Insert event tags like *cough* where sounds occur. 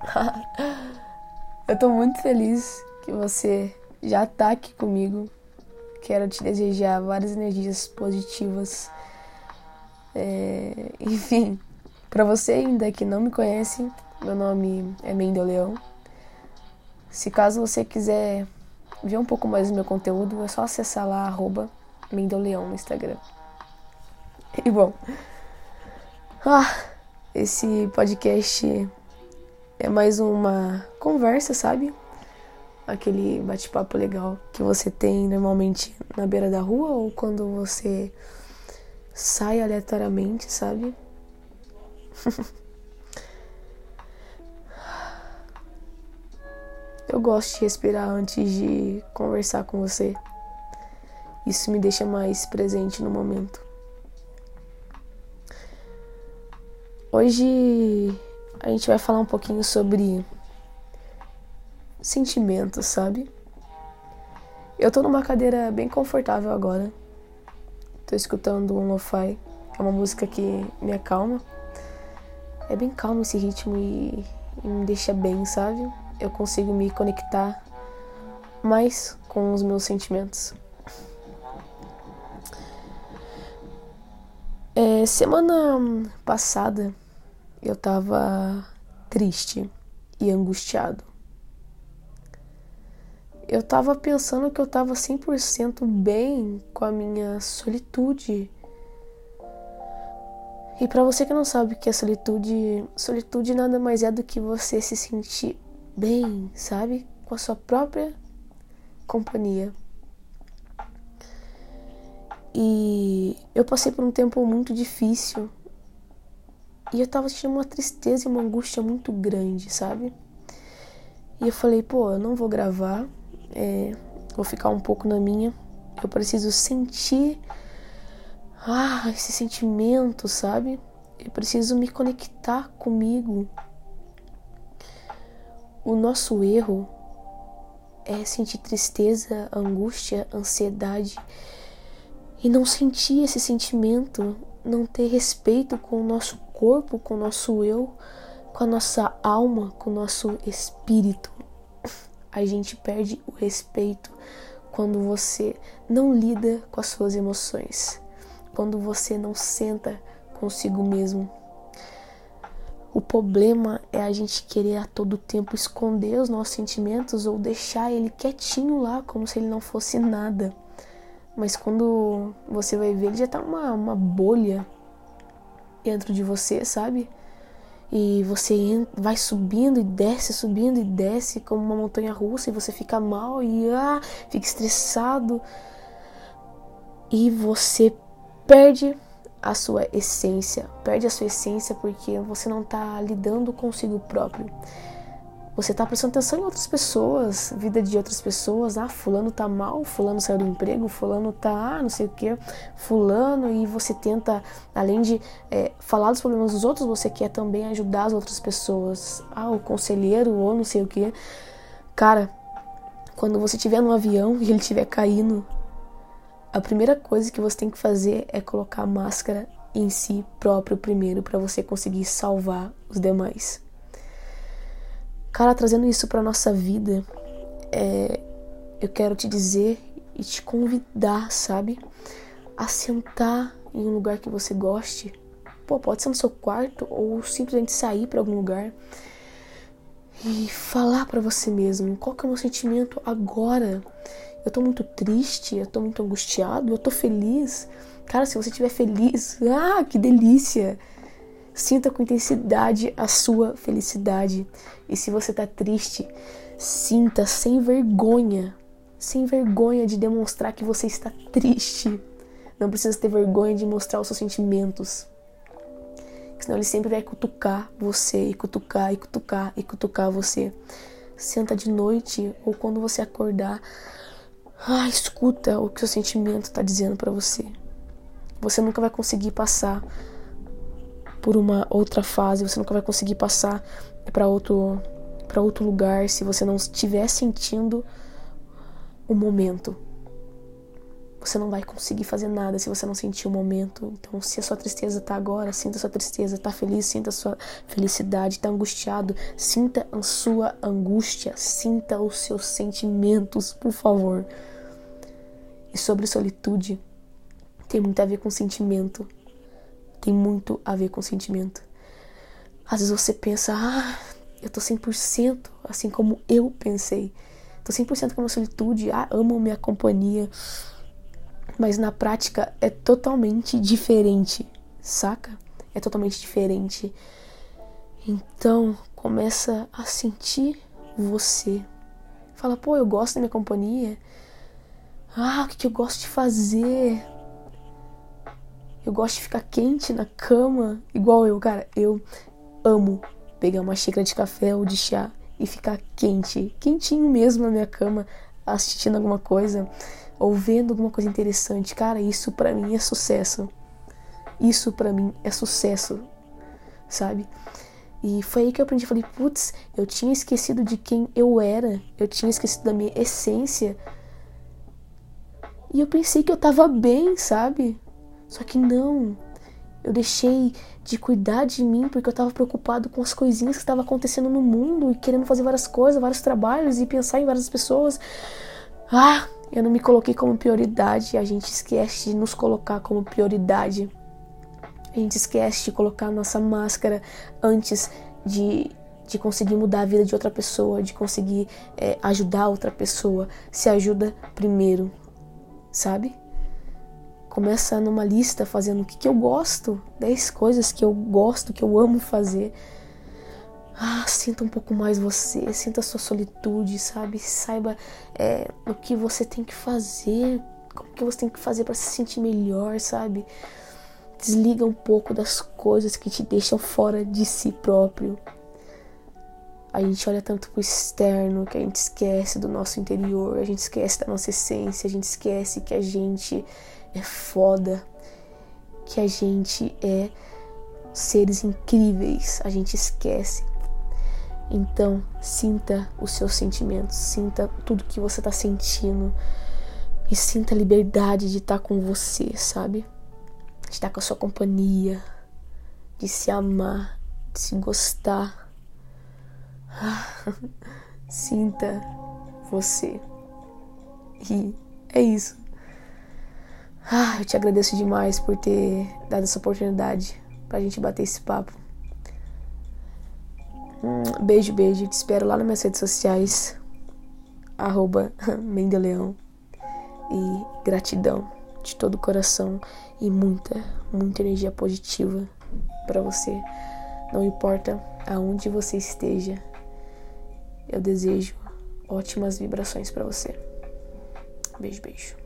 *laughs* eu tô muito feliz que você já tá aqui comigo. Quero te desejar várias energias positivas. É... *laughs* Enfim, para você ainda que não me conhece, meu nome é Mendel Leão. Se caso você quiser ver um pouco mais do meu conteúdo, é só acessar lá, arroba no Instagram. E bom, ah, esse podcast é mais uma conversa, sabe? Aquele bate-papo legal que você tem normalmente na beira da rua ou quando você sai aleatoriamente, sabe? *laughs* Eu gosto de respirar antes de conversar com você. Isso me deixa mais presente no momento. Hoje a gente vai falar um pouquinho sobre sentimentos, sabe? Eu tô numa cadeira bem confortável agora. Tô escutando um lo-fi, é uma música que me acalma. É bem calmo esse ritmo e, e me deixa bem, sabe? Eu consigo me conectar mais com os meus sentimentos. É, semana passada eu tava triste e angustiado. Eu tava pensando que eu tava 100% bem com a minha solitude. E para você que não sabe o que é solitude, solitude nada mais é do que você se sentir bem, sabe? Com a sua própria companhia. E eu passei por um tempo muito difícil. E eu tava sentindo uma tristeza e uma angústia muito grande, sabe? E eu falei, pô, eu não vou gravar, é, vou ficar um pouco na minha. Eu preciso sentir ah, esse sentimento, sabe? Eu preciso me conectar comigo. O nosso erro é sentir tristeza, angústia, ansiedade e não sentir esse sentimento, não ter respeito com o nosso corpo, com o nosso eu, com a nossa alma, com o nosso espírito. *laughs* A gente perde o respeito quando você não lida com as suas emoções, quando você não senta consigo mesmo. O problema é a gente querer a todo tempo esconder os nossos sentimentos ou deixar ele quietinho lá, como se ele não fosse nada. Mas quando você vai ver, ele já tá uma, uma bolha dentro de você, sabe? E você vai subindo e desce, subindo e desce como uma montanha russa e você fica mal e ah, fica estressado. E você perde a sua essência, perde a sua essência porque você não tá lidando consigo próprio. Você tá prestando atenção em outras pessoas, vida de outras pessoas. Ah, fulano tá mal, fulano saiu do emprego, fulano tá ah, não sei o que, fulano, e você tenta, além de é, falar dos problemas dos outros, você quer também ajudar as outras pessoas. Ah, o conselheiro ou não sei o que. Cara, quando você estiver no avião e ele estiver caindo, a primeira coisa que você tem que fazer é colocar a máscara em si próprio primeiro para você conseguir salvar os demais. Cara, trazendo isso para nossa vida, é, eu quero te dizer e te convidar, sabe? A sentar em um lugar que você goste. Pô, pode ser no seu quarto ou simplesmente sair para algum lugar e falar para você mesmo qual que é o meu sentimento agora. Eu tô muito triste, eu tô muito angustiado, eu tô feliz. Cara, se você estiver feliz, *laughs* ah, que delícia! Sinta com intensidade a sua felicidade. E se você tá triste, sinta sem vergonha, sem vergonha de demonstrar que você está triste. Não precisa ter vergonha de mostrar os seus sentimentos. Senão ele sempre vai cutucar você, e cutucar, e cutucar, e cutucar você. Senta de noite ou quando você acordar. Ah, escuta o que o seu sentimento está dizendo para você. Você nunca vai conseguir passar por uma outra fase, você nunca vai conseguir passar para outro para outro lugar se você não estiver sentindo o momento. você não vai conseguir fazer nada se você não sentir o momento. Então, se a sua tristeza tá agora, sinta a sua tristeza, tá feliz, sinta a sua felicidade, tá angustiado, sinta a sua angústia, sinta os seus sentimentos, por favor. E sobre solitude, tem muito a ver com sentimento. Tem muito a ver com sentimento. Às vezes você pensa, ah, eu tô 100%, assim como eu pensei. Tô 100% com a minha solitude, ah, amo minha companhia mas na prática é totalmente diferente, saca? É totalmente diferente. Então, começa a sentir você. Fala, pô, eu gosto da minha companhia. Ah, o que, que eu gosto de fazer? Eu gosto de ficar quente na cama, igual eu, cara. Eu amo pegar uma xícara de café ou de chá e ficar quente, quentinho mesmo na minha cama, assistindo alguma coisa ou vendo alguma coisa interessante, cara, isso para mim é sucesso. Isso para mim é sucesso, sabe? E foi aí que eu aprendi, falei, putz, eu tinha esquecido de quem eu era, eu tinha esquecido da minha essência. E eu pensei que eu tava bem, sabe? Só que não. Eu deixei de cuidar de mim porque eu tava preocupado com as coisinhas que estavam acontecendo no mundo e querendo fazer várias coisas, vários trabalhos e pensar em várias pessoas. Ah, eu não me coloquei como prioridade. A gente esquece de nos colocar como prioridade. A gente esquece de colocar nossa máscara antes de, de conseguir mudar a vida de outra pessoa, de conseguir é, ajudar outra pessoa. Se ajuda primeiro, sabe? Começa numa lista fazendo o que, que eu gosto, 10 coisas que eu gosto, que eu amo fazer. Ah, sinta um pouco mais você, sinta a sua solitude, sabe? Saiba é, o que você tem que fazer, o que você tem que fazer para se sentir melhor, sabe? Desliga um pouco das coisas que te deixam fora de si próprio. A gente olha tanto pro externo que a gente esquece do nosso interior, a gente esquece da nossa essência, a gente esquece que a gente é foda, que a gente é seres incríveis, a gente esquece. Então, sinta os seus sentimentos, sinta tudo que você está sentindo e sinta a liberdade de estar tá com você, sabe? De estar tá com a sua companhia, de se amar, de se gostar. *laughs* sinta você. E é isso. Ah, eu te agradeço demais por ter dado essa oportunidade pra gente bater esse papo. Um beijo, beijo. Te espero lá nas minhas redes sociais. Arroba *laughs* Mendeleão. E gratidão de todo o coração e muita, muita energia positiva para você. Não importa aonde você esteja, eu desejo ótimas vibrações para você. Beijo, beijo.